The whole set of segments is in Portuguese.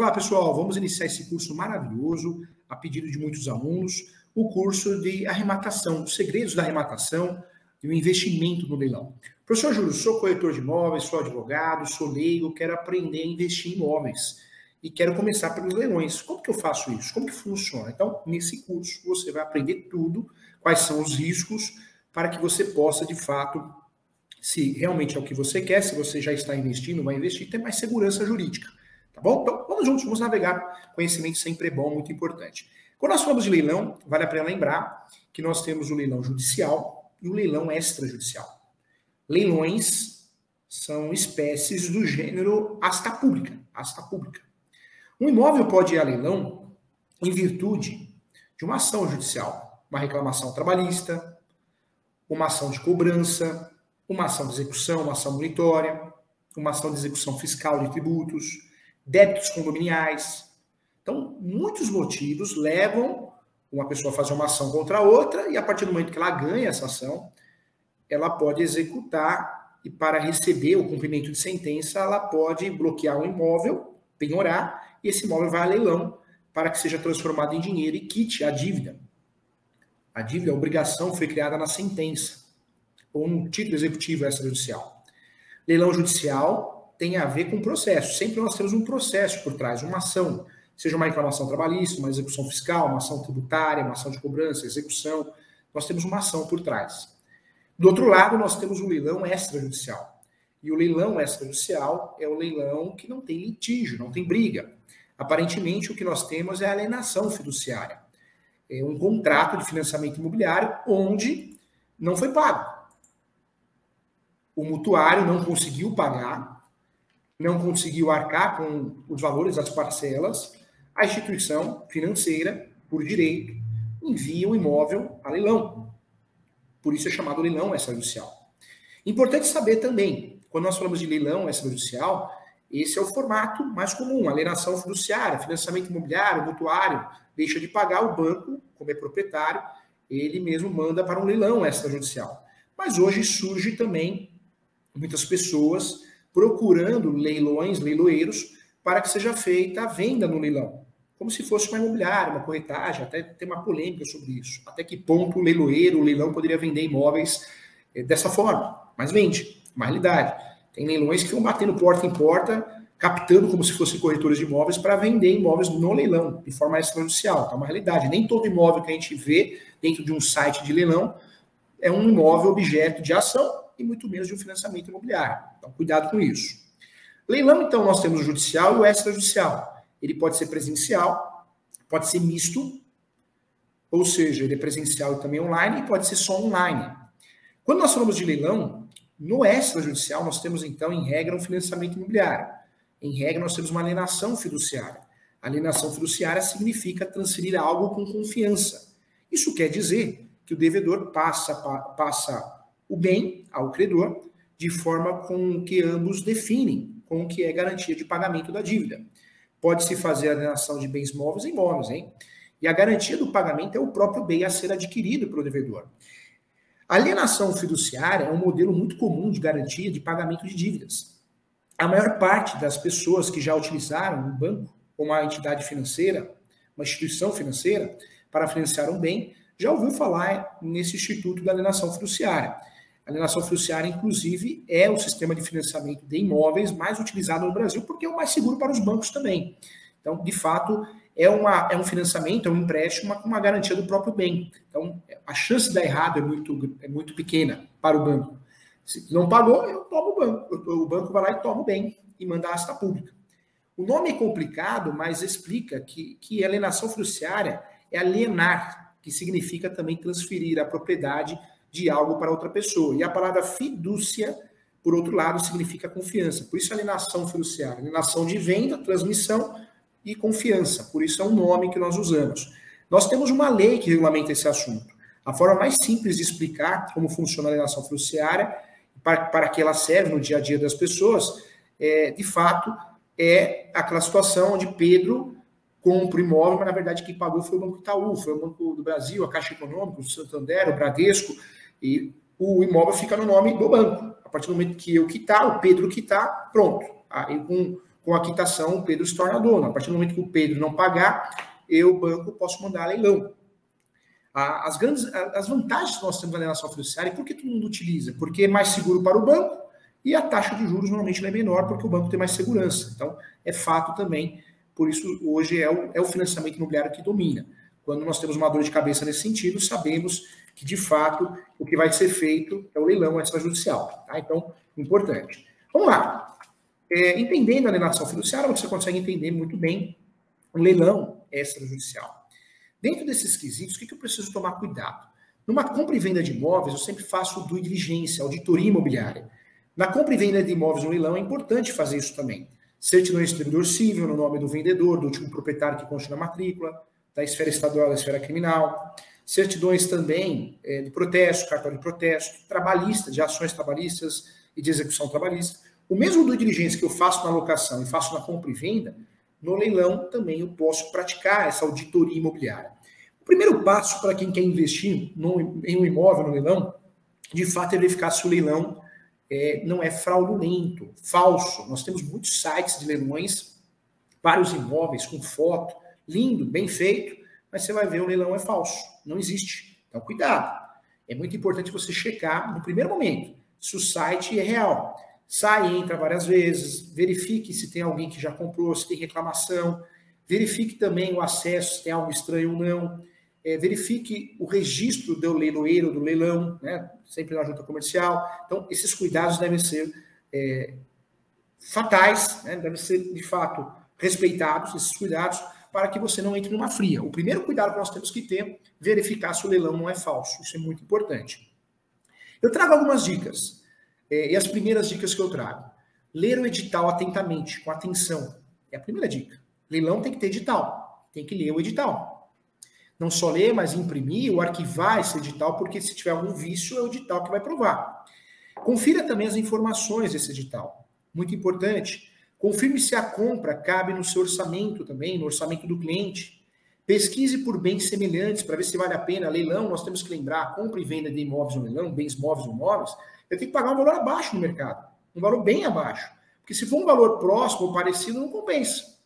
lá, pessoal, vamos iniciar esse curso maravilhoso, a pedido de muitos alunos, o curso de arrematação, os segredos da arrematação e o investimento no leilão. Professor Júlio, sou corretor de imóveis, sou advogado, sou leigo, quero aprender a investir em imóveis e quero começar pelos leilões. Como que eu faço isso? Como que funciona? Então, nesse curso, você vai aprender tudo, quais são os riscos, para que você possa, de fato, se realmente é o que você quer, se você já está investindo, vai investir, ter mais segurança jurídica. Tá bom? Então, vamos juntos, vamos navegar. Conhecimento sempre é bom, muito importante. Quando nós falamos de leilão, vale a pena lembrar que nós temos o leilão judicial e o leilão extrajudicial. Leilões são espécies do gênero asta pública. Asta pública. Um imóvel pode ir a leilão em virtude de uma ação judicial, uma reclamação trabalhista, uma ação de cobrança, uma ação de execução, uma ação monitória, uma ação de execução fiscal de tributos, débitos condominiais. Então, muitos motivos levam uma pessoa a fazer uma ação contra a outra e a partir do momento que ela ganha essa ação, ela pode executar e para receber o cumprimento de sentença, ela pode bloquear o imóvel, penhorar e esse imóvel vai a leilão para que seja transformado em dinheiro e quite a dívida. A dívida, a obrigação foi criada na sentença, ou no título executivo extrajudicial. Leilão judicial tem a ver com processo. Sempre nós temos um processo por trás, uma ação, seja uma reclamação trabalhista, uma execução fiscal, uma ação tributária, uma ação de cobrança, execução. Nós temos uma ação por trás. Do outro lado, nós temos o leilão extrajudicial. E o leilão extrajudicial é o leilão que não tem litígio, não tem briga. Aparentemente, o que nós temos é alienação fiduciária. É um contrato de financiamento imobiliário onde não foi pago. O mutuário não conseguiu pagar, não conseguiu arcar com os valores das parcelas, a instituição financeira, por direito, envia o imóvel a leilão. Por isso é chamado leilão extrajudicial. Importante saber também, quando nós falamos de leilão extrajudicial, esse é o formato mais comum, alienação fiduciária, financiamento imobiliário, mutuário, deixa de pagar o banco, como é proprietário, ele mesmo manda para um leilão extrajudicial. Mas hoje surge também muitas pessoas procurando leilões, leiloeiros, para que seja feita a venda no leilão. Como se fosse uma imobiliária, uma corretagem, até tem uma polêmica sobre isso. Até que ponto o leiloeiro, o leilão poderia vender imóveis eh, dessa forma? Mas vende, uma realidade. Tem leilões que vão batendo porta em porta, captando como se fossem corretores de imóveis para vender imóveis no leilão, de forma extrajudicial. Tá uma realidade. Nem todo imóvel que a gente vê dentro de um site de leilão é um imóvel objeto de ação e muito menos de um financiamento imobiliário. Então, cuidado com isso. Leilão, então, nós temos o judicial e o extrajudicial. Ele pode ser presencial, pode ser misto, ou seja, ele é presencial e também online, e pode ser só online. Quando nós falamos de leilão, no extrajudicial, nós temos, então, em regra, um financiamento imobiliário. Em regra, nós temos uma alienação fiduciária. alienação fiduciária significa transferir algo com confiança. Isso quer dizer que o devedor passa, passa o bem ao credor de forma com que ambos definem com o que é garantia de pagamento da dívida. Pode-se fazer alienação de bens móveis em imóveis, hein? E a garantia do pagamento é o próprio bem a ser adquirido pelo devedor. A alienação fiduciária é um modelo muito comum de garantia de pagamento de dívidas. A maior parte das pessoas que já utilizaram um banco ou uma entidade financeira, uma instituição financeira, para financiar um bem, já ouviu falar nesse instituto da alienação fiduciária. Alienação fiduciária, inclusive, é o sistema de financiamento de imóveis mais utilizado no Brasil, porque é o mais seguro para os bancos também. Então, de fato, é, uma, é um financiamento, é um empréstimo com uma, uma garantia do próprio bem. Então, a chance de dar errado é muito, é muito pequena para o banco. Se não pagou, eu tomo o banco. O banco vai lá e toma o bem e manda a asta pública. O nome é complicado, mas explica que, que alienação fiduciária é alienar, que significa também transferir a propriedade de algo para outra pessoa. E a palavra fidúcia, por outro lado, significa confiança. Por isso, alienação fiduciária. Alienação de venda, transmissão e confiança. Por isso, é um nome que nós usamos. Nós temos uma lei que regulamenta esse assunto. A forma mais simples de explicar como funciona a alienação fiduciária, para, para que ela serve no dia a dia das pessoas, é, de fato, é aquela situação onde Pedro compra imóvel, mas na verdade quem pagou foi o Banco Itaú, foi o Banco do Brasil, a Caixa Econômica, o Santander, o Bradesco, e o imóvel fica no nome do banco. A partir do momento que eu quitar, o Pedro quitar, pronto. Aí com com a quitação, o Pedro se torna dono. A partir do momento que o Pedro não pagar, eu, banco, posso mandar leilão. As grandes as vantagens que nós temos na alienação fiduciária, por que todo mundo utiliza? Porque é mais seguro para o banco e a taxa de juros normalmente é menor porque o banco tem mais segurança. Então, é fato também, por isso hoje é o, é o financiamento imobiliário que domina. Quando nós temos uma dor de cabeça nesse sentido, sabemos que, de fato, o que vai ser feito é o leilão extrajudicial. Tá? Então, importante. Vamos lá. É, entendendo a alienação fiduciária, você consegue entender muito bem o leilão extrajudicial. Dentro desses quesitos, o que, que eu preciso tomar cuidado? Numa compra e venda de imóveis, eu sempre faço due diligência, auditoria imobiliária. Na compra e venda de imóveis no leilão, é importante fazer isso também. Certidão de distribuidor civil no nome do vendedor, do último proprietário que consta na matrícula, da esfera estadual da esfera criminal. Certidões também é, de protesto, cartório de protesto, trabalhista, de ações trabalhistas e de execução trabalhista. O mesmo due diligência que eu faço na locação e faço na compra e venda, no leilão também eu posso praticar essa auditoria imobiliária. O primeiro passo para quem quer investir no, em um imóvel no leilão, de fato, é verificar se o leilão é, não é fraudulento, falso. Nós temos muitos sites de leilões, vários imóveis com foto, lindo, bem feito, mas você vai ver o leilão é falso, não existe. Então, cuidado. É muito importante você checar no primeiro momento se o site é real. Sai entra várias vezes, verifique se tem alguém que já comprou, se tem reclamação, verifique também o acesso, se tem algo estranho ou não, é, verifique o registro do leiloeiro, do leilão, né, sempre na junta comercial. Então, esses cuidados devem ser é, fatais, né, devem ser, de fato, respeitados, esses cuidados, para que você não entre numa fria. O primeiro cuidado que nós temos que ter, verificar se o leilão não é falso. Isso é muito importante. Eu trago algumas dicas. É, e as primeiras dicas que eu trago. Ler o edital atentamente, com atenção. É a primeira dica. Leilão tem que ter edital. Tem que ler o edital. Não só ler, mas imprimir ou arquivar esse edital, porque se tiver algum vício, é o edital que vai provar. Confira também as informações desse edital. Muito importante. Confirme se a compra cabe no seu orçamento também, no orçamento do cliente. Pesquise por bens semelhantes para ver se vale a pena. Leilão, nós temos que lembrar, compra e venda de imóveis no leilão, bens móveis ou imóveis, eu tenho que pagar um valor abaixo no mercado, um valor bem abaixo. Porque se for um valor próximo ou parecido, não compensa.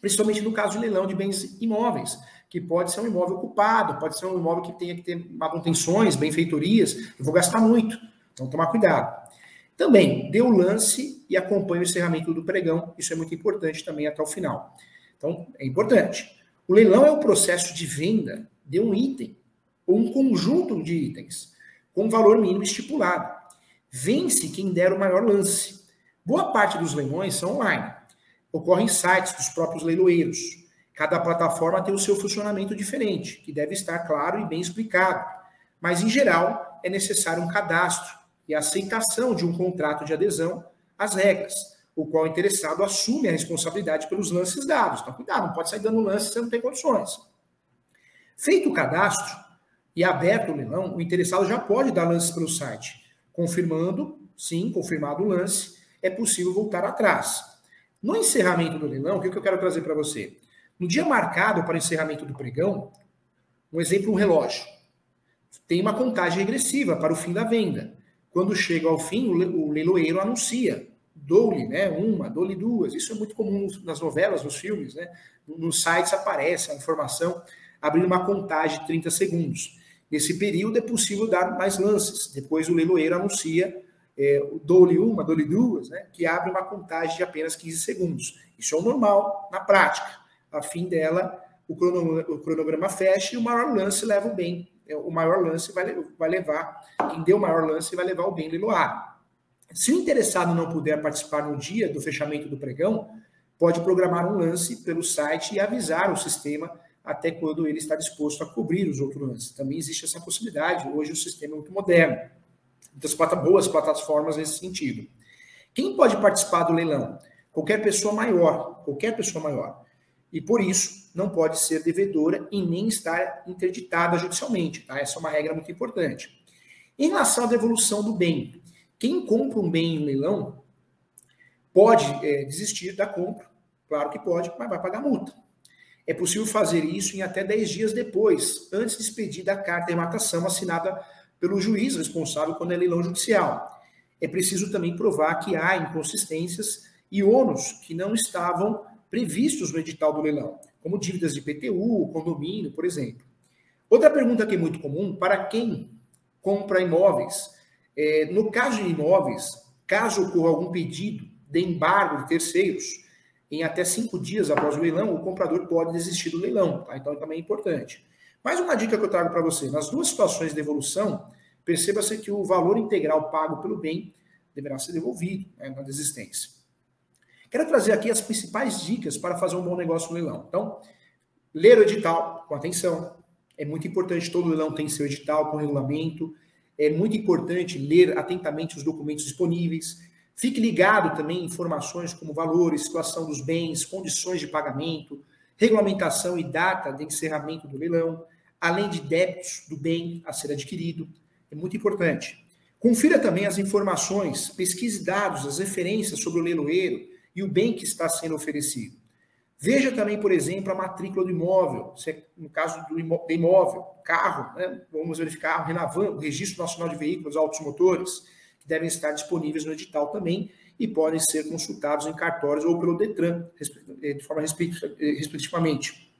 Principalmente no caso de leilão de bens imóveis, que pode ser um imóvel ocupado, pode ser um imóvel que tenha que ter manutenções, benfeitorias, eu vou gastar muito. Então, tomar cuidado. Também, dê o lance e acompanhe o encerramento do pregão. Isso é muito importante também até o final. Então, é importante. O leilão é o processo de venda de um item ou um conjunto de itens com valor mínimo estipulado. Vence quem der o maior lance. Boa parte dos leilões são online. Ocorrem em sites dos próprios leiloeiros. Cada plataforma tem o seu funcionamento diferente, que deve estar claro e bem explicado. Mas, em geral, é necessário um cadastro e a aceitação de um contrato de adesão às regras, o qual o interessado assume a responsabilidade pelos lances dados. Então, cuidado, não pode sair dando lance se não tem condições. Feito o cadastro e aberto o leilão, o interessado já pode dar lances pelo site confirmando, sim, confirmado o lance, é possível voltar atrás. No encerramento do leilão, o que eu quero trazer para você? No dia marcado para o encerramento do pregão, um exemplo, um relógio. Tem uma contagem regressiva para o fim da venda. Quando chega ao fim, o leiloeiro anuncia. Dou-lhe né, uma, dou-lhe duas. Isso é muito comum nas novelas, nos filmes. Né? Nos sites aparece a informação abrindo uma contagem de 30 segundos. Nesse período é possível dar mais lances. Depois o leiloeiro anuncia é, dou-lhe uma, dou-lhe duas, né, que abre uma contagem de apenas 15 segundos. Isso é o normal na prática. A fim dela, o cronograma, o cronograma fecha e o maior lance leva o bem. É, o maior lance vai, vai levar, quem deu o maior lance vai levar o bem leiloado. Se o interessado não puder participar no dia do fechamento do pregão, pode programar um lance pelo site e avisar o sistema até quando ele está disposto a cobrir os outros lances. Também existe essa possibilidade. Hoje o sistema é muito moderno. Muitas boas plataformas nesse sentido. Quem pode participar do leilão? Qualquer pessoa maior, qualquer pessoa maior. E por isso não pode ser devedora e nem estar interditada judicialmente. Tá? Essa é uma regra muito importante. Em relação à devolução do bem, quem compra um bem em leilão pode é, desistir da compra, claro que pode, mas vai pagar multa. É possível fazer isso em até 10 dias depois, antes de expedir da carta de matação assinada pelo juiz responsável quando é leilão judicial. É preciso também provar que há inconsistências e ônus que não estavam previstos no edital do leilão, como dívidas de PTU, condomínio, por exemplo. Outra pergunta que é muito comum, para quem compra imóveis, é, no caso de imóveis, caso ocorra algum pedido de embargo de terceiros, em até cinco dias após o leilão, o comprador pode desistir do leilão. Tá? Então, também é importante. Mais uma dica que eu trago para você: nas duas situações de devolução, perceba-se que o valor integral pago pelo bem deverá ser devolvido né, na desistência. Quero trazer aqui as principais dicas para fazer um bom negócio no leilão. Então, ler o edital com atenção. É muito importante, todo leilão tem seu edital com regulamento. É muito importante ler atentamente os documentos disponíveis. Fique ligado também em informações como valores, situação dos bens, condições de pagamento, regulamentação e data de encerramento do leilão, além de débitos do bem a ser adquirido. É muito importante. Confira também as informações, pesquise dados, as referências sobre o leiloeiro e o bem que está sendo oferecido. Veja também, por exemplo, a matrícula do imóvel, é, no caso do imóvel, carro, né? vamos verificar o Renavan, o Registro Nacional de Veículos Autos Motores, que devem estar disponíveis no edital também e podem ser consultados em cartórios ou pelo Detran, eh, de forma eh, respectivamente.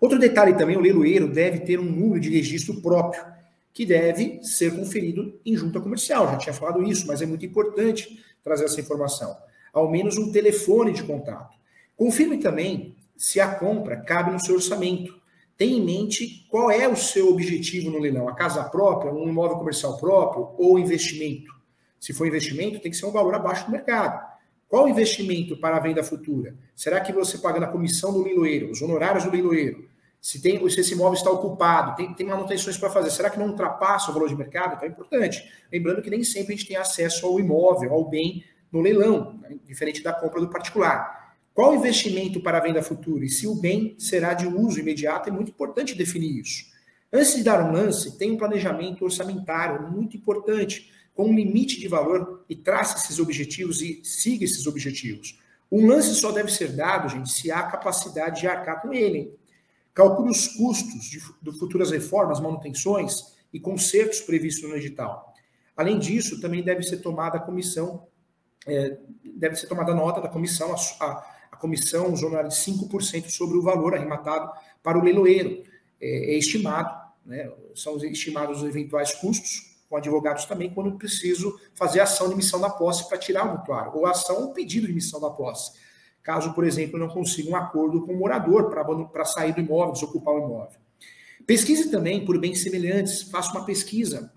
Outro detalhe também, o leiloeiro deve ter um número de registro próprio, que deve ser conferido em junta comercial. Já tinha falado isso, mas é muito importante trazer essa informação. Ao menos um telefone de contato. Confirme também se a compra cabe no seu orçamento. Tenha em mente qual é o seu objetivo no leilão: a casa própria, um imóvel comercial próprio ou investimento. Se for investimento, tem que ser um valor abaixo do mercado. Qual o investimento para a venda futura? Será que você pagando a comissão do leiloeiro, os honorários do leiloeiro, se, tem, se esse imóvel está ocupado, tem, tem manutenções para fazer, será que não ultrapassa o valor de mercado? Então é importante. Lembrando que nem sempre a gente tem acesso ao imóvel, ao bem no leilão, diferente da compra do particular. Qual investimento para a venda futura? E se o bem será de uso imediato, é muito importante definir isso. Antes de dar um lance, tem um planejamento orçamentário muito importante, com um limite de valor e trace esses objetivos e siga esses objetivos. Um lance só deve ser dado, gente, se há capacidade de arcar com ele. Calcule os custos de, de futuras reformas, manutenções e consertos previstos no edital. Além disso, também deve ser tomada a comissão, é, deve ser tomada nota da comissão, a, a, a comissão zonal de 5% sobre o valor arrematado para o leiloeiro. É, é estimado, né, são estimados os eventuais custos com advogados também quando preciso fazer ação de missão da posse para tirar o mutuário, ou ação ou pedido de missão da posse caso, por exemplo, não consiga um acordo com o morador para sair do imóvel, desocupar o imóvel. Pesquise também por bens semelhantes, faça uma pesquisa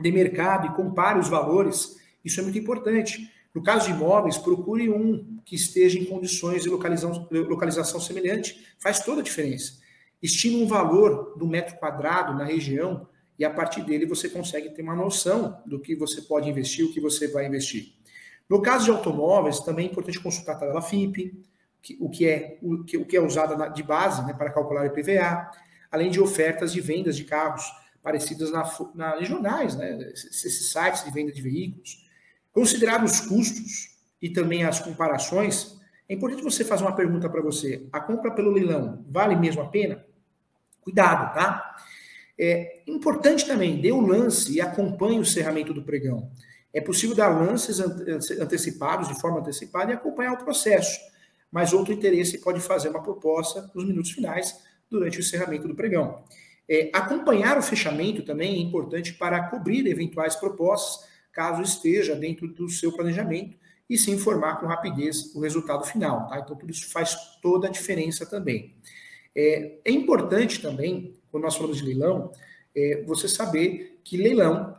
de mercado e compare os valores, isso é muito importante. No caso de imóveis, procure um que esteja em condições de localização, localização semelhante, faz toda a diferença. Estime um valor do metro quadrado na região e a partir dele você consegue ter uma noção do que você pode investir, o que você vai investir. No caso de automóveis, também é importante consultar a tabela FIP, o, que é, o, que, o que é de base né, para calcular o IPVA, além de ofertas de vendas de carros parecidas na, na, jornais, né, esses sites de venda de veículos. Considerados os custos e também as comparações, é importante você fazer uma pergunta para você. A compra pelo leilão vale mesmo a pena? Cuidado, tá? É importante também, dê o um lance e acompanhe o cerramento do pregão. É possível dar lances antecipados, de forma antecipada, e acompanhar o processo. Mas outro interesse pode fazer uma proposta nos minutos finais, durante o encerramento do pregão. É, acompanhar o fechamento também é importante para cobrir eventuais propostas, caso esteja dentro do seu planejamento, e se informar com rapidez o resultado final. Tá? Então, tudo isso faz toda a diferença também. É, é importante também, quando nós falamos de leilão, é, você saber que leilão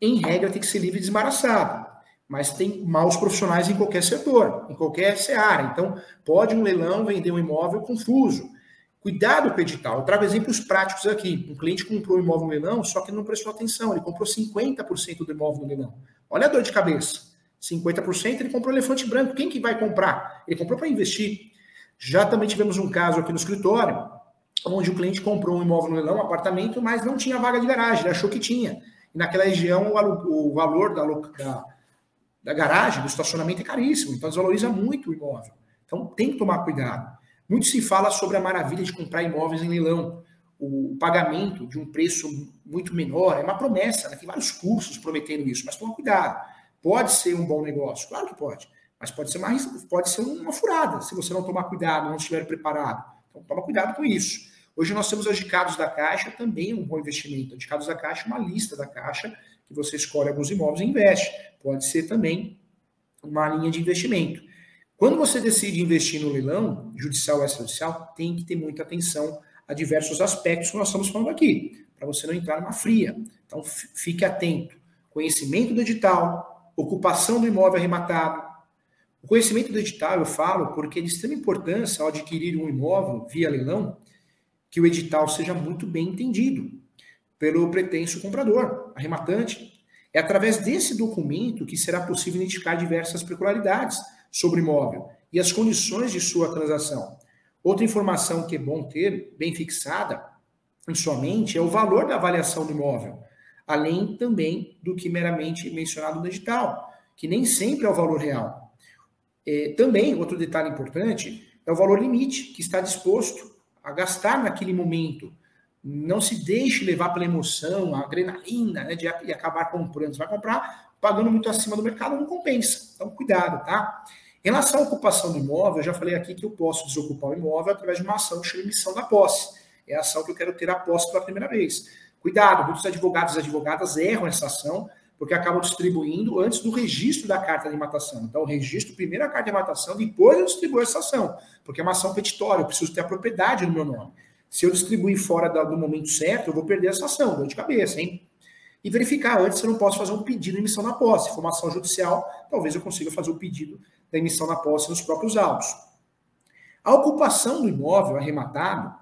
em regra, tem que ser livre e desembaraçado. Mas tem maus profissionais em qualquer setor, em qualquer seara. Então, pode um leilão vender um imóvel confuso. Cuidado com o edital. Eu trago exemplos práticos aqui. Um cliente comprou um imóvel no leilão, só que não prestou atenção. Ele comprou 50% do imóvel no leilão. Olha a dor de cabeça. 50% ele comprou elefante branco. Quem que vai comprar? Ele comprou para investir. Já também tivemos um caso aqui no escritório, onde o cliente comprou um imóvel no leilão, um apartamento, mas não tinha vaga de garagem. Ele achou que tinha. E naquela região, o, valor da, da, da, garagem, do estacionamento é caríssimo, então desvaloriza muito o imóvel. Então tem que tomar cuidado. Muito se fala sobre a maravilha de comprar imóveis em leilão. O pagamento de um preço muito menor é uma promessa, né? tem vários cursos prometendo isso, mas toma cuidado. Pode ser um bom negócio, claro que pode, mas pode ser, uma, pode ser uma furada, se você não tomar cuidado, não estiver preparado. Então, toma cuidado com isso. Hoje nós temos os dicados da Caixa, também um bom investimento. Os dicados da Caixa uma lista da Caixa, que você escolhe alguns imóveis e investe. Pode ser também uma linha de investimento. Quando você decide investir no leilão, judicial ou extrajudicial, tem que ter muita atenção a diversos aspectos que nós estamos falando aqui, para você não entrar numa fria. Então, fique atento. Conhecimento do edital, ocupação do imóvel arrematado. O conhecimento do edital eu falo porque é de extrema importância ao adquirir um imóvel via leilão, que o edital seja muito bem entendido pelo pretenso comprador, arrematante. É através desse documento que será possível identificar diversas peculiaridades sobre imóvel e as condições de sua transação. Outra informação que é bom ter, bem fixada em sua mente, é o valor da avaliação do imóvel, além também do que meramente mencionado no edital, que nem sempre é o valor real. É, também, outro detalhe importante, é o valor limite que está disposto a gastar naquele momento. Não se deixe levar pela emoção, a adrenalina né, de, de acabar comprando. Você vai comprar pagando muito acima do mercado, não compensa. Então, cuidado, tá? Em relação à ocupação do imóvel, eu já falei aqui que eu posso desocupar o imóvel através de uma ação chama emissão da posse. É a ação que eu quero ter a posse pela primeira vez. Cuidado, muitos advogados e advogadas erram essa ação porque acabam distribuindo antes do registro da carta de matação. Então, eu registro primeiro a carta de matação, depois eu distribuo essa ação, porque é uma ação petitória, eu preciso ter a propriedade no meu nome. Se eu distribuir fora do momento certo, eu vou perder essa ação, dor de cabeça, hein? E verificar antes se eu não posso fazer um pedido de emissão na posse. Se for uma ação judicial, talvez eu consiga fazer o pedido da emissão na posse nos próprios autos. A ocupação do imóvel arrematado,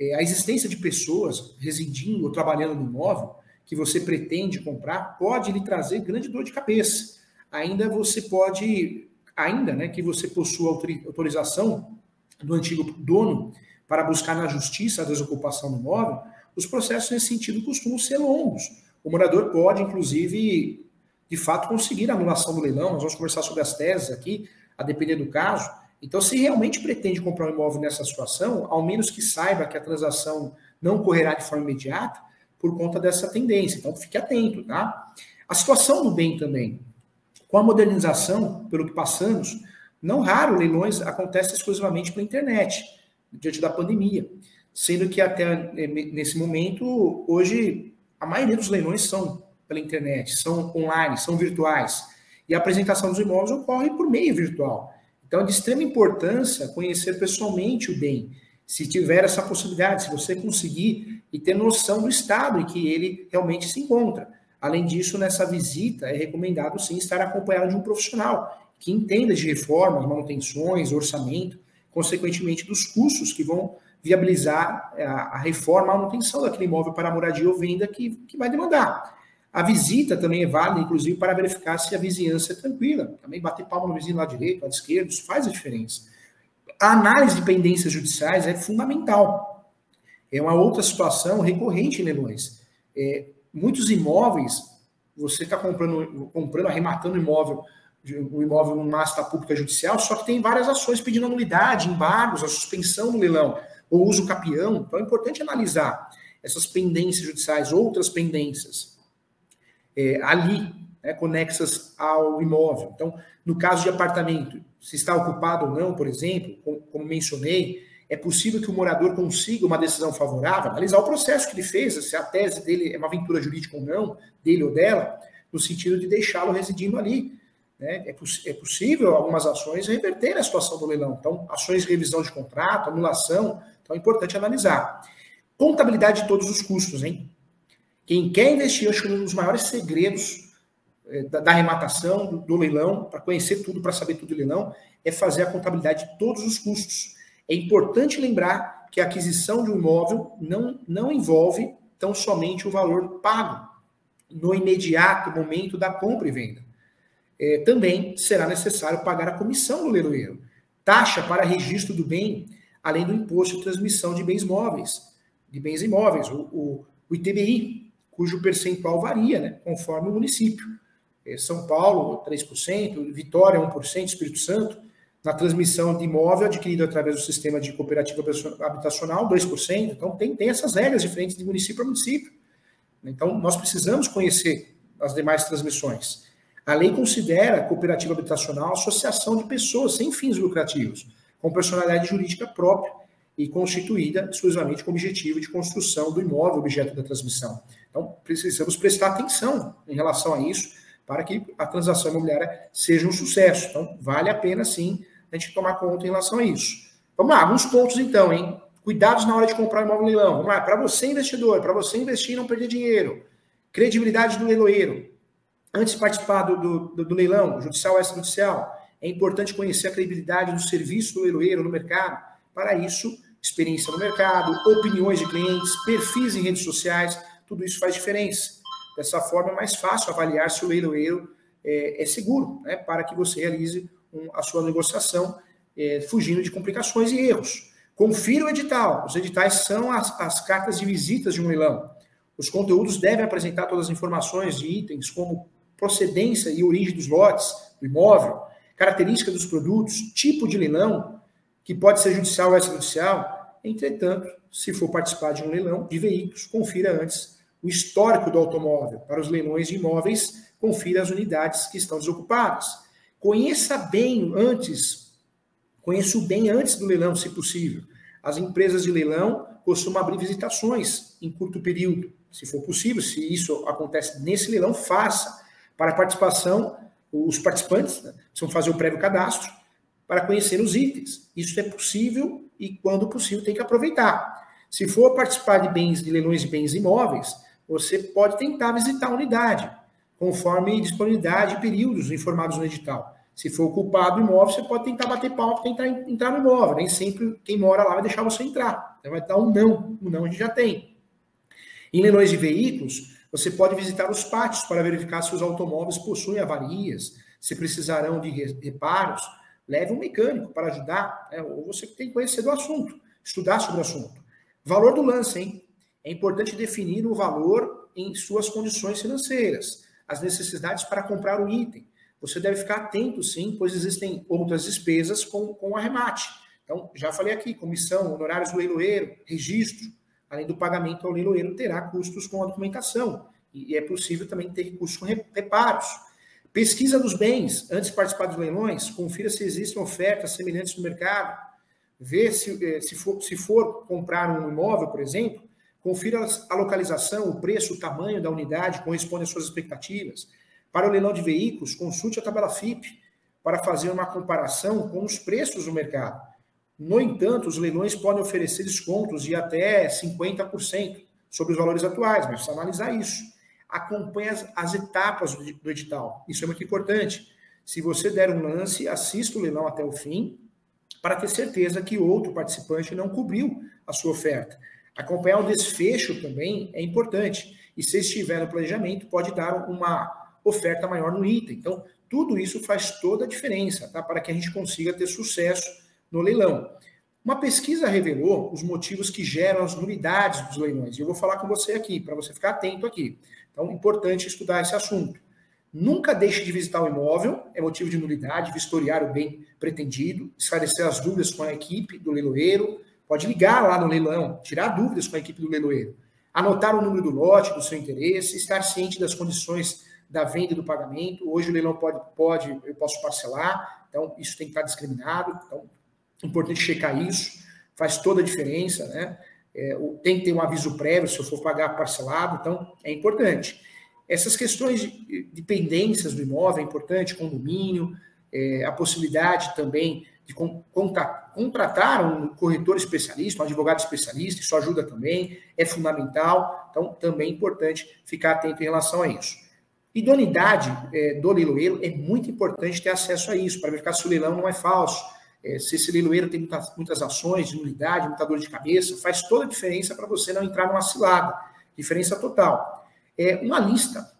é, a existência de pessoas residindo ou trabalhando no imóvel que você pretende comprar, pode lhe trazer grande dor de cabeça. Ainda você pode, ainda né, que você possua autorização do antigo dono para buscar na justiça a desocupação do imóvel, os processos nesse sentido costumam ser longos. O morador pode, inclusive, de fato, conseguir a anulação do leilão. Nós vamos conversar sobre as teses aqui, a depender do caso. Então, se realmente pretende comprar um imóvel nessa situação, ao menos que saiba que a transação não correrá de forma imediata, por conta dessa tendência. Então, fique atento, tá? A situação do bem também. Com a modernização, pelo que passamos, não raro leilões acontecem exclusivamente pela internet, diante da pandemia. Sendo que até eh, nesse momento, hoje, a maioria dos leilões são pela internet, são online, são virtuais. E a apresentação dos imóveis ocorre por meio virtual. Então, é de extrema importância conhecer pessoalmente o bem. Se tiver essa possibilidade, se você conseguir e ter noção do estado em que ele realmente se encontra. Além disso, nessa visita é recomendado sim estar acompanhado de um profissional que entenda de reformas, manutenções, orçamento, consequentemente dos custos que vão viabilizar a, a reforma, a manutenção daquele imóvel para moradia ou venda que, que vai demandar. A visita também é válida, inclusive, para verificar se a vizinhança é tranquila. Também bater palma no vizinho lá direito, lado esquerdo, isso faz a diferença. A análise de pendências judiciais é fundamental é uma outra situação recorrente em leilões. É, muitos imóveis, você está comprando, comprando, arrematando imóvel, o imóvel numa asta pública judicial, só que tem várias ações pedindo anulidade, embargos, a suspensão do leilão, ou uso capião. Então é importante analisar essas pendências judiciais, outras pendências é, ali, né, conexas ao imóvel. Então, no caso de apartamento, se está ocupado ou não, por exemplo, como, como mencionei, é possível que o morador consiga uma decisão favorável, analisar o processo que ele fez, se a tese dele é uma aventura jurídica ou não, dele ou dela, no sentido de deixá-lo residindo ali. Né? É, é, possível algumas ações reverter a situação do leilão. Então, ações de revisão de contrato, anulação, então é importante analisar. Contabilidade de todos os custos, hein? Quem quer investir, acho que um dos maiores segredos é, da, arrematação, do, do leilão, para conhecer tudo, para saber tudo do leilão, é fazer a contabilidade de todos os custos. É importante lembrar que a aquisição de um imóvel não, não envolve tão somente o valor pago no imediato momento da compra e venda. É, também será necessário pagar a comissão do leiloeiro, taxa para registro do bem, além do imposto de transmissão de bens móveis, de bens imóveis, o, o, o ITBI, cujo percentual varia, né, conforme o município. É, São Paulo, 3%, Vitória, 1%, Espírito Santo, na transmissão de imóvel adquirido através do sistema de cooperativa habitacional, 2%. Então, tem, tem essas regras diferentes de município para município. Então, nós precisamos conhecer as demais transmissões. A lei considera a cooperativa habitacional associação de pessoas sem fins lucrativos, com personalidade jurídica própria e constituída exclusivamente com o objetivo de construção do imóvel objeto da transmissão. Então, precisamos prestar atenção em relação a isso para que a transação imobiliária seja um sucesso. Então, vale a pena sim a gente tomar conta em relação a isso. Vamos lá, alguns pontos então, hein? Cuidados na hora de comprar imóvel leilão. Vamos lá, para você investidor, para você investir e não perder dinheiro. Credibilidade do leiloeiro. Antes de participar do, do, do leilão, judicial ou extrajudicial, é importante conhecer a credibilidade do serviço do leiloeiro no mercado. Para isso, experiência no mercado, opiniões de clientes, perfis em redes sociais, tudo isso faz diferença. Dessa forma, é mais fácil avaliar se o leiloeiro é, é seguro, né, para que você realize um, a sua negociação é, fugindo de complicações e erros. Confira o edital. Os editais são as, as cartas de visitas de um leilão. Os conteúdos devem apresentar todas as informações de itens, como procedência e origem dos lotes do imóvel, característica dos produtos, tipo de leilão, que pode ser judicial ou extrajudicial. Entretanto, se for participar de um leilão de veículos, confira antes o histórico do automóvel. Para os leilões de imóveis, confira as unidades que estão desocupadas. Conheça bem antes Conheço bem antes do leilão, se possível. As empresas de leilão costumam abrir visitações em curto período. Se for possível, se isso acontece nesse leilão, faça. Para a participação, os participantes né, precisam fazer o prévio cadastro para conhecer os itens. Isso é possível e, quando possível, tem que aproveitar. Se for participar de bens, de leilões de bens imóveis, você pode tentar visitar a unidade, conforme disponibilidade e períodos informados no edital. Se for ocupado o imóvel, você pode tentar bater palma tentar entrar no imóvel. Nem sempre quem mora lá vai deixar você entrar. Então vai dar um não. Um não a gente já tem. Em leilões de veículos, você pode visitar os pátios para verificar se os automóveis possuem avarias, se precisarão de reparos. Leve um mecânico para ajudar, né? ou você tem que conhecer do assunto, estudar sobre o assunto. Valor do lance, hein? É importante definir o valor em suas condições financeiras, as necessidades para comprar o item você deve ficar atento, sim, pois existem outras despesas com, com arremate. Então, já falei aqui, comissão, honorários do leiloeiro, registro, além do pagamento ao leiloeiro, terá custos com a documentação. E é possível também ter custos com reparos. Pesquisa dos bens. Antes de participar dos leilões, confira se existem ofertas semelhantes no mercado. Vê se, eh, se, for, se for comprar um imóvel, por exemplo, confira a localização, o preço, o tamanho da unidade, corresponde às suas expectativas. Para o leilão de veículos, consulte a tabela FIP para fazer uma comparação com os preços do mercado. No entanto, os leilões podem oferecer descontos de até 50% sobre os valores atuais, mas precisa analisar isso. Acompanhe as, as etapas do, do edital. Isso é muito importante. Se você der um lance, assista o leilão até o fim, para ter certeza que outro participante não cobriu a sua oferta. Acompanhar o desfecho também é importante. E se estiver no planejamento, pode dar uma oferta maior no item. Então, tudo isso faz toda a diferença, tá? Para que a gente consiga ter sucesso no leilão. Uma pesquisa revelou os motivos que geram as nulidades dos leilões. E eu vou falar com você aqui, para você ficar atento aqui. Então, importante estudar esse assunto. Nunca deixe de visitar o imóvel, é motivo de nulidade, vistoriar o bem pretendido, esclarecer as dúvidas com a equipe do leiloeiro, pode ligar lá no leilão, tirar dúvidas com a equipe do leiloeiro, anotar o número do lote, do seu interesse, estar ciente das condições da venda e do pagamento. Hoje o leilão pode, pode, eu posso parcelar, então isso tem que estar discriminado. Então, é importante checar isso, faz toda a diferença, né? É, tem que ter um aviso prévio se eu for pagar parcelado, então é importante. Essas questões de, de pendências do imóvel é importante, condomínio, é, a possibilidade também de con, contratar um corretor especialista, um advogado especialista, isso ajuda também, é fundamental, então também é importante ficar atento em relação a isso. Idoneidade é, do leiloeiro é muito importante ter acesso a isso, para verificar se o leilão não é falso, é, se esse leiloeiro tem muitas, muitas ações de nulidade, muita dor de cabeça, faz toda a diferença para você não entrar numa cilada. Diferença total. É uma lista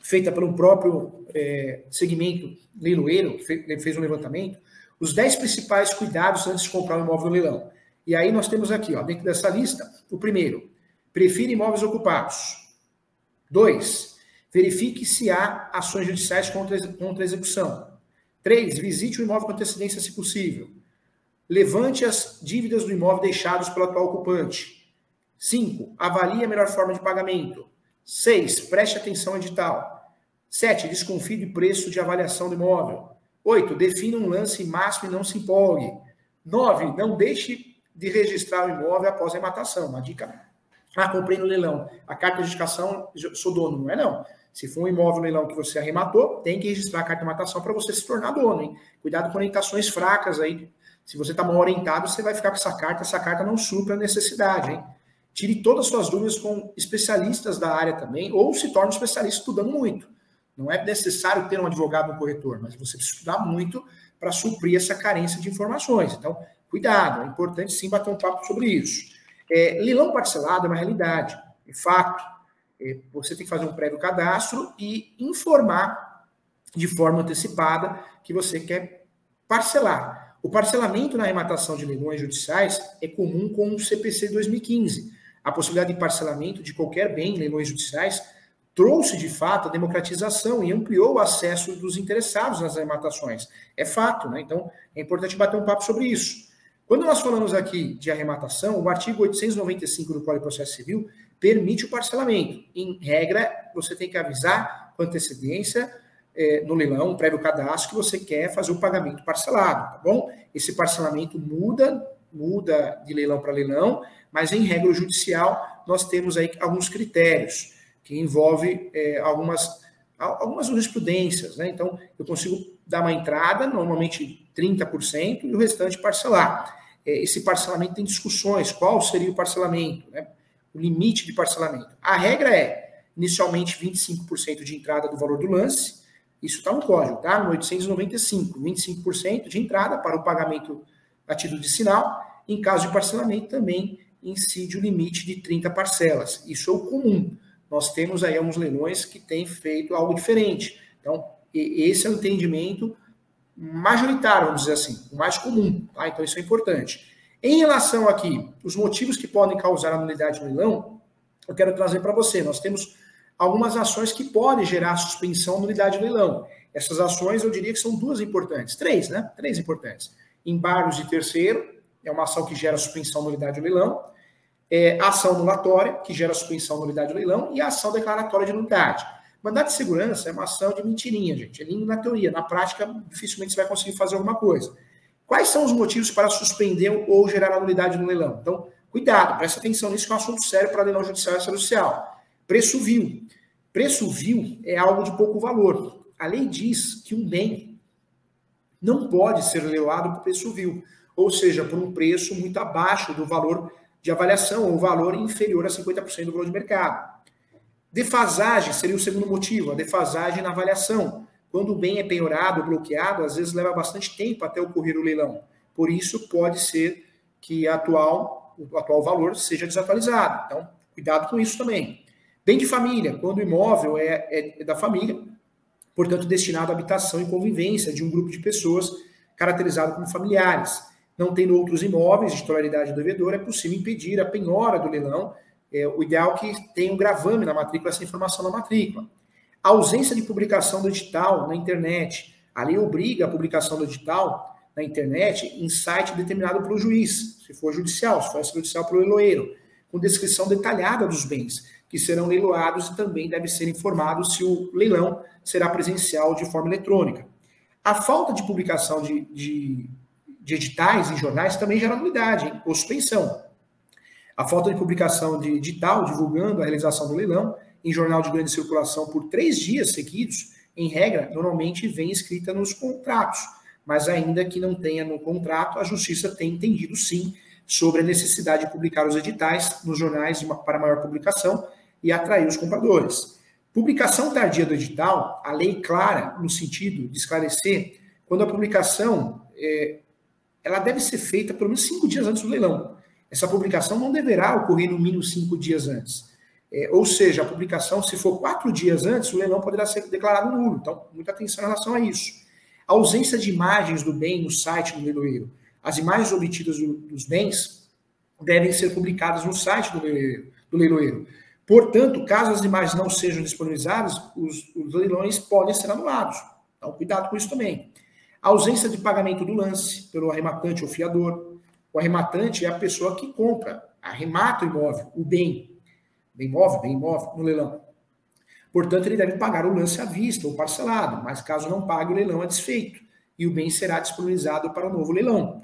feita pelo próprio é, segmento leiloeiro, que fez, fez um levantamento, os 10 principais cuidados antes de comprar um imóvel no leilão. E aí nós temos aqui, ó, dentro dessa lista, o primeiro, prefira imóveis ocupados. Dois, Verifique se há ações judiciais contra, contra a execução. Três, visite o imóvel com antecedência, se possível. Levante as dívidas do imóvel deixados pelo atual ocupante. Cinco, avalie a melhor forma de pagamento. Seis, preste atenção ao edital. 7. Desconfie de preço de avaliação do imóvel. 8. Defina um lance máximo e não se empolgue. 9. Não deixe de registrar o imóvel após a rematação. Uma dica. Ah, comprei no leilão. A carta de indicação, sou dono. Não é não. Se for um imóvel leilão que você arrematou, tem que registrar a carta de matação para você se tornar dono, hein? Cuidado com orientações fracas aí. Se você está mal orientado, você vai ficar com essa carta, essa carta não supra a necessidade, hein? Tire todas as suas dúvidas com especialistas da área também, ou se torne um especialista estudando muito. Não é necessário ter um advogado no corretor, mas você precisa estudar muito para suprir essa carência de informações. Então, cuidado, é importante sim bater um papo sobre isso. É, leilão parcelado é uma realidade, é fato. É, você tem que fazer um prévio cadastro e informar de forma antecipada que você quer parcelar. O parcelamento na arrematação de leilões judiciais é comum com o CPC 2015. A possibilidade de parcelamento de qualquer bem em leilões judiciais trouxe de fato a democratização e ampliou o acesso dos interessados nas arrematações. É fato, né? Então é importante bater um papo sobre isso. Quando nós falamos aqui de arrematação, o artigo 895 do Código de Processo Civil permite o parcelamento. Em regra, você tem que avisar com antecedência é, no leilão, prévio cadastro, que você quer fazer o pagamento parcelado, tá bom? Esse parcelamento muda, muda de leilão para leilão, mas em regra judicial nós temos aí alguns critérios que envolve é, algumas algumas jurisprudências, né? Então eu consigo dar uma entrada, normalmente 30%, e o restante parcelar. É, esse parcelamento tem discussões, qual seria o parcelamento, né? o limite de parcelamento. A regra é, inicialmente, 25% de entrada do valor do lance, isso está no código, tá? No 895, 25% de entrada para o pagamento a título de sinal. Em caso de parcelamento, também incide o limite de 30 parcelas. Isso é o comum. Nós temos aí alguns leilões que têm feito algo diferente. Então, esse é o entendimento majoritário, vamos dizer assim, o mais comum. Tá? Então, isso é importante. Em relação aqui, os motivos que podem causar a nulidade no leilão, eu quero trazer para você. Nós temos algumas ações que podem gerar suspensão nulidade no leilão. Essas ações, eu diria que são duas importantes. Três, né? Três importantes. Embargos de terceiro, é uma ação que gera suspensão nulidade do leilão. É, ação anulatória, que gera suspensão nulidade do leilão. E ação declaratória de nulidade. Mandado de segurança é uma ação de mentirinha, gente. É lindo na teoria. Na prática, dificilmente você vai conseguir fazer alguma coisa. Quais são os motivos para suspender ou gerar nulidade no leilão? Então, cuidado, presta atenção nisso, que é um assunto sério para leilão judicial e extrajudicial. Preço vil. Preço vil é algo de pouco valor. A lei diz que um bem não pode ser leiloado por preço vil, ou seja, por um preço muito abaixo do valor de avaliação ou valor inferior a 50% do valor de mercado. Defasagem seria o segundo motivo, a defasagem na avaliação. Quando o bem é penhorado, bloqueado, às vezes leva bastante tempo até ocorrer o leilão. Por isso, pode ser que atual, o atual valor seja desatualizado. Então, cuidado com isso também. Bem de família, quando o imóvel é, é, é da família, portanto, destinado à habitação e convivência de um grupo de pessoas caracterizado como familiares. Não tendo outros imóveis de titularidade do devedor, é possível impedir a penhora do leilão. É, o ideal é que tenha um gravame na matrícula, essa informação na matrícula. A ausência de publicação do edital na internet. A lei obriga a publicação do edital na internet em site determinado pelo juiz, se for judicial, se for judicial pelo leiloeiro, com descrição detalhada dos bens que serão leiloados e também deve ser informado se o leilão será presencial de forma eletrônica. A falta de publicação de, de, de editais em jornais também gera nulidade, ou suspensão. A falta de publicação de edital divulgando a realização do leilão em jornal de grande circulação por três dias seguidos, em regra, normalmente vem escrita nos contratos. Mas ainda que não tenha no contrato, a justiça tem entendido sim sobre a necessidade de publicar os editais nos jornais para maior publicação e atrair os compradores. Publicação tardia do edital, a lei clara no sentido de esclarecer quando a publicação é, ela deve ser feita pelo menos cinco dias antes do leilão. Essa publicação não deverá ocorrer no mínimo cinco dias antes. É, ou seja, a publicação, se for quatro dias antes, o leilão poderá ser declarado nulo. Então, muita atenção em relação a isso. A ausência de imagens do bem no site do leiloeiro. As imagens obtidas do, dos bens devem ser publicadas no site do leiloeiro. Do leiloeiro. Portanto, caso as imagens não sejam disponibilizadas, os, os leilões podem ser anulados. Então, cuidado com isso também. A ausência de pagamento do lance pelo arrematante ou fiador. O arrematante é a pessoa que compra, arremata o imóvel, o bem, bem imóvel, bem imóvel, no leilão. Portanto, ele deve pagar o lance à vista ou parcelado, mas caso não pague, o leilão é desfeito e o bem será disponibilizado para o novo leilão.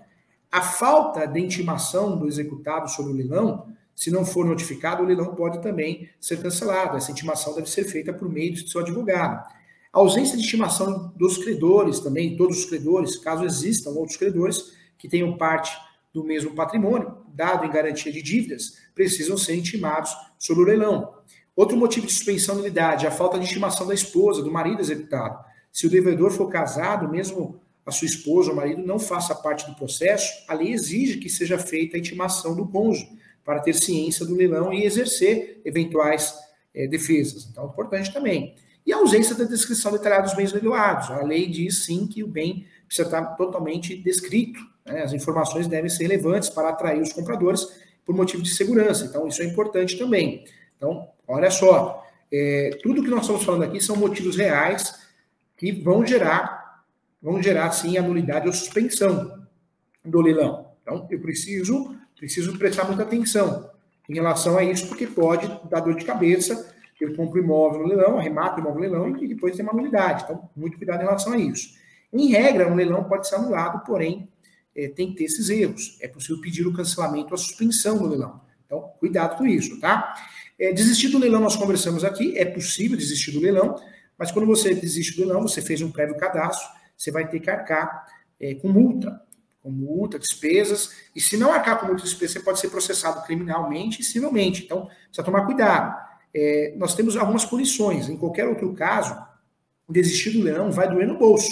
A falta de intimação do executado sobre o leilão, se não for notificado, o leilão pode também ser cancelado. Essa intimação deve ser feita por meio de seu advogado. A ausência de estimação dos credores também, todos os credores, caso existam outros credores que tenham parte do mesmo patrimônio, dado em garantia de dívidas, precisam ser intimados sobre o leilão. Outro motivo de suspensão da nulidade é a falta de estimação da esposa, do marido executado. Se o devedor for casado, mesmo a sua esposa ou marido não faça parte do processo, a lei exige que seja feita a intimação do cônjuge para ter ciência do leilão e exercer eventuais é, defesas. Então, importante também. E a ausência da descrição detalhada dos bens leiloados. A lei diz sim que o bem precisa estar totalmente descrito. Né? As informações devem ser relevantes para atrair os compradores por motivo de segurança. Então, isso é importante também. Então, olha só, é, tudo que nós estamos falando aqui são motivos reais que vão gerar, vão gerar sim a nulidade ou suspensão do leilão. Então, eu preciso, preciso prestar muita atenção em relação a isso, porque pode dar dor de cabeça eu compro imóvel no leilão, arremato imóvel no leilão e depois tem uma nulidade. Então, muito cuidado em relação a isso. Em regra, um leilão pode ser anulado, porém, é, tem que ter esses erros. É possível pedir o cancelamento a suspensão do leilão. Então, cuidado com isso, tá? É, desistir do leilão, nós conversamos aqui, é possível desistir do leilão, mas quando você desiste do leilão, você fez um prévio cadastro, você vai ter que arcar é, com multa, com multa, despesas, e se não arcar com multa e despesas, você pode ser processado criminalmente e civilmente. Então, precisa tomar cuidado é, nós temos algumas punições. Em qualquer outro caso, desistir do leilão vai doer no bolso.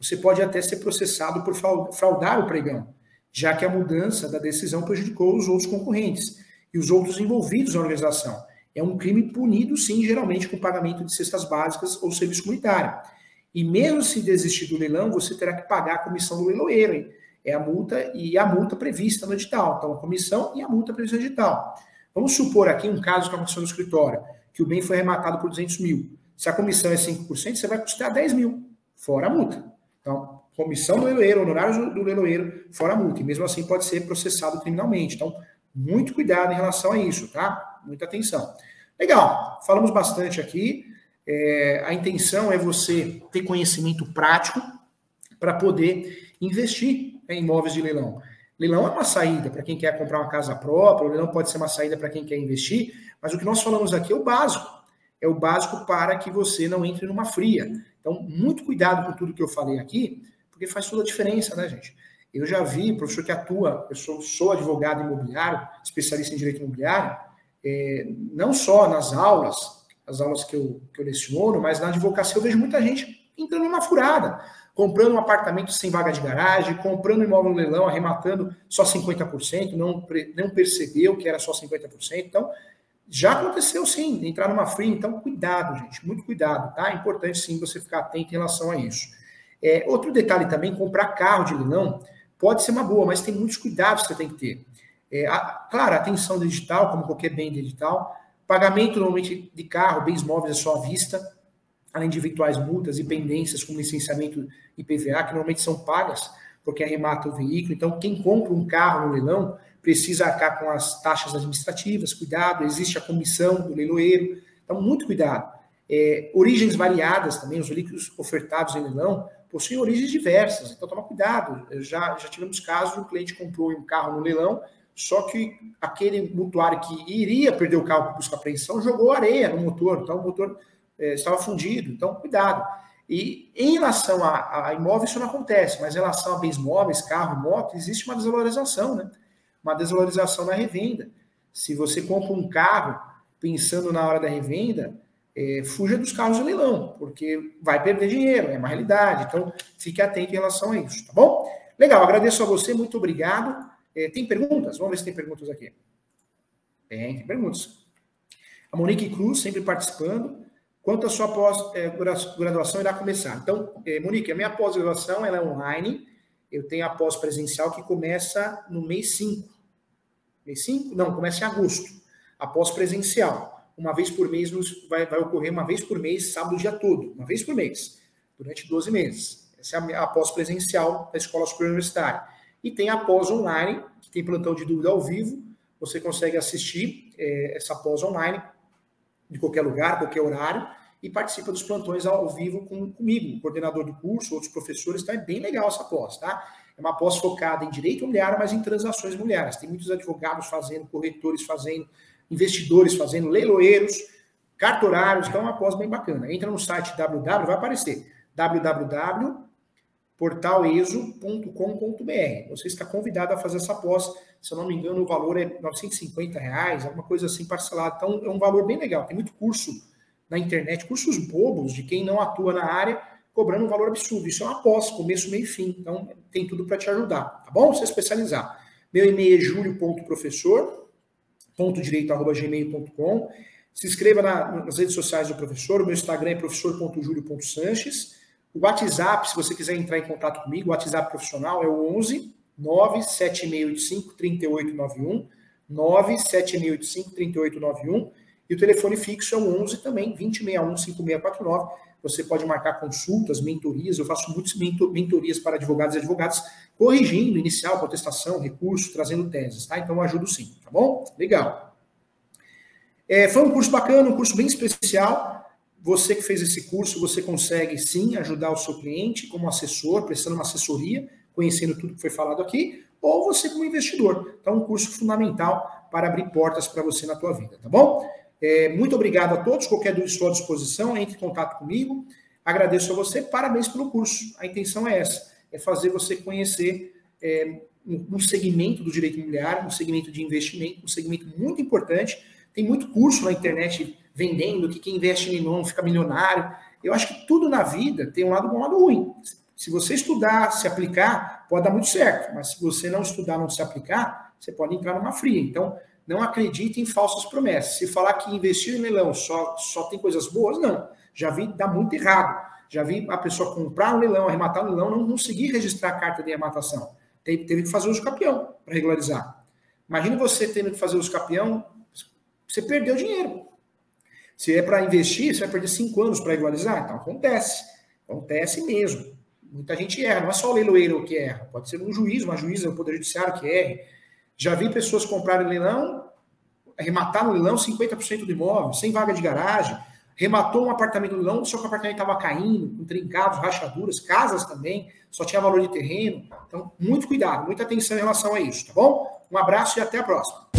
Você pode até ser processado por fraudar o pregão, já que a mudança da decisão prejudicou os outros concorrentes e os outros envolvidos na organização. É um crime punido, sim, geralmente com pagamento de cestas básicas ou serviço comunitário. E mesmo se desistir do leilão, você terá que pagar a comissão do leiloeiro. Hein? É a multa e a multa prevista no edital. Então, a comissão e a multa prevista no edital. Vamos supor aqui um caso que aconteceu no escritório, que o bem foi arrematado por 200 mil. Se a comissão é 5%, você vai custar 10 mil, fora a multa. Então, comissão do leiloeiro, honorários do leiloeiro, fora multa. E mesmo assim pode ser processado criminalmente. Então, muito cuidado em relação a isso, tá? Muita atenção. Legal, falamos bastante aqui. É, a intenção é você ter conhecimento prático para poder investir em imóveis de leilão. Leilão é uma saída para quem quer comprar uma casa própria, o leilão pode ser uma saída para quem quer investir, mas o que nós falamos aqui é o básico. É o básico para que você não entre numa fria. Então, muito cuidado com tudo que eu falei aqui, porque faz toda a diferença, né, gente? Eu já vi, professor que atua, eu sou, sou advogado imobiliário, especialista em direito imobiliário, é, não só nas aulas, as aulas que eu, que eu leciono, mas na advocacia eu vejo muita gente entrando numa furada comprando um apartamento sem vaga de garagem, comprando imóvel no leilão, arrematando só 50%, não, não percebeu que era só 50%. Então, já aconteceu sim, entrar numa free, então cuidado, gente, muito cuidado, tá? É importante sim você ficar atento em relação a isso. É, outro detalhe também, comprar carro de leilão pode ser uma boa, mas tem muitos cuidados que você tem que ter. É, a, claro, atenção digital, como qualquer bem digital, pagamento normalmente de carro, bens móveis é só à vista, além de eventuais multas e pendências como licenciamento IPVA, que normalmente são pagas porque arremata o veículo. Então, quem compra um carro no leilão precisa arcar com as taxas administrativas, cuidado, existe a comissão do leiloeiro, então muito cuidado. É, origens variadas também, os veículos ofertados em leilão possuem origens diversas, então toma cuidado. Já, já tivemos casos de um cliente comprou um carro no leilão, só que aquele mutuário que iria perder o carro para buscar apreensão jogou areia no motor, então o motor é, estava fundido, então cuidado. E em relação a, a imóveis, isso não acontece, mas em relação a bens móveis, carro, moto, existe uma desvalorização, né? Uma desvalorização na revenda. Se você compra um carro pensando na hora da revenda, é, fuja dos carros de leilão, porque vai perder dinheiro, é uma realidade. Então, fique atento em relação a isso, tá bom? Legal, agradeço a você, muito obrigado. É, tem perguntas? Vamos ver se tem perguntas aqui. Tem, tem perguntas. A Monique Cruz, sempre participando. Quanto à sua pós-graduação irá começar? Então, eh, Monique, a minha pós-graduação é online. Eu tenho a pós-presencial que começa no mês 5. Mês 5? Não, começa em agosto. A pós-presencial. Uma vez por mês vai, vai ocorrer uma vez por mês, sábado o dia todo. Uma vez por mês. Durante 12 meses. Essa é a, a pós-presencial da Escola Superior Universitária. E tem a pós online, que tem plantão de dúvida ao vivo. Você consegue assistir é, essa pós online de qualquer lugar, qualquer horário, e participa dos plantões ao vivo com, comigo, coordenador do curso, outros professores, então é bem legal essa pós, tá? É uma pós focada em direito imobiliário, mas em transações imobiliárias. Tem muitos advogados fazendo, corretores fazendo, investidores fazendo, leiloeiros, cartorários, então é uma pós bem bacana. Entra no site www, vai aparecer www.portaleso.com.br. Você está convidado a fazer essa pós. Se eu não me engano, o valor é 950 reais, alguma coisa assim parcelada. Então é um valor bem legal. Tem muito curso na internet, cursos bobos de quem não atua na área, cobrando um valor absurdo. Isso é uma pós, começo, meio e fim. Então tem tudo para te ajudar, tá bom? Você especializar. Meu e-mail é julio.professor.direito.gmail.com se inscreva na, nas redes sociais do professor. O meu Instagram é professor.julio.sanches. O WhatsApp, se você quiser entrar em contato comigo, o WhatsApp profissional é o 11 97685 3891. 97685 3891. E o telefone fixo é o 11 também, 2061 5649. Você pode marcar consultas, mentorias. Eu faço muitas mentorias para advogados e advogadas, corrigindo inicial, contestação, recurso, trazendo teses, tá? Então eu ajudo sim, tá bom? Legal. É, foi um curso bacana, um curso bem especial. Você que fez esse curso, você consegue sim ajudar o seu cliente como assessor, prestando uma assessoria, conhecendo tudo que foi falado aqui, ou você como investidor. Então, um curso fundamental para abrir portas para você na tua vida, tá bom? É, muito obrigado a todos. Qualquer dúvida estou à disposição, entre em contato comigo. Agradeço a você, parabéns pelo curso. A intenção é essa, é fazer você conhecer é, um segmento do direito imobiliário, um segmento de investimento, um segmento muito importante tem muito curso na internet vendendo que quem investe em limão fica milionário. Eu acho que tudo na vida tem um lado bom e um lado ruim. Se você estudar, se aplicar, pode dar muito certo. Mas se você não estudar, não se aplicar, você pode entrar numa fria. Então, não acredite em falsas promessas. Se falar que investir em leilão só, só tem coisas boas, não. Já vi dar muito errado. Já vi a pessoa comprar um leilão, arrematar um leilão, não conseguir registrar a carta de arrematação. Teve, teve que fazer uso capião para regularizar. Imagine você tendo que fazer uso capião, você perdeu dinheiro. Se é para investir, você vai perder cinco anos para igualizar. Então acontece. Acontece mesmo. Muita gente erra. Não é só o leiloeiro que erra. Pode ser um juiz, uma juíza, o Poder Judiciário que erre. Já vi pessoas comprarem leilão, arrematar no leilão 50% do imóvel, sem vaga de garagem. Rematou um apartamento no leilão, só que o apartamento estava caindo, com trincados, rachaduras, casas também, só tinha valor de terreno. Então, muito cuidado, muita atenção em relação a isso, tá bom? Um abraço e até a próxima.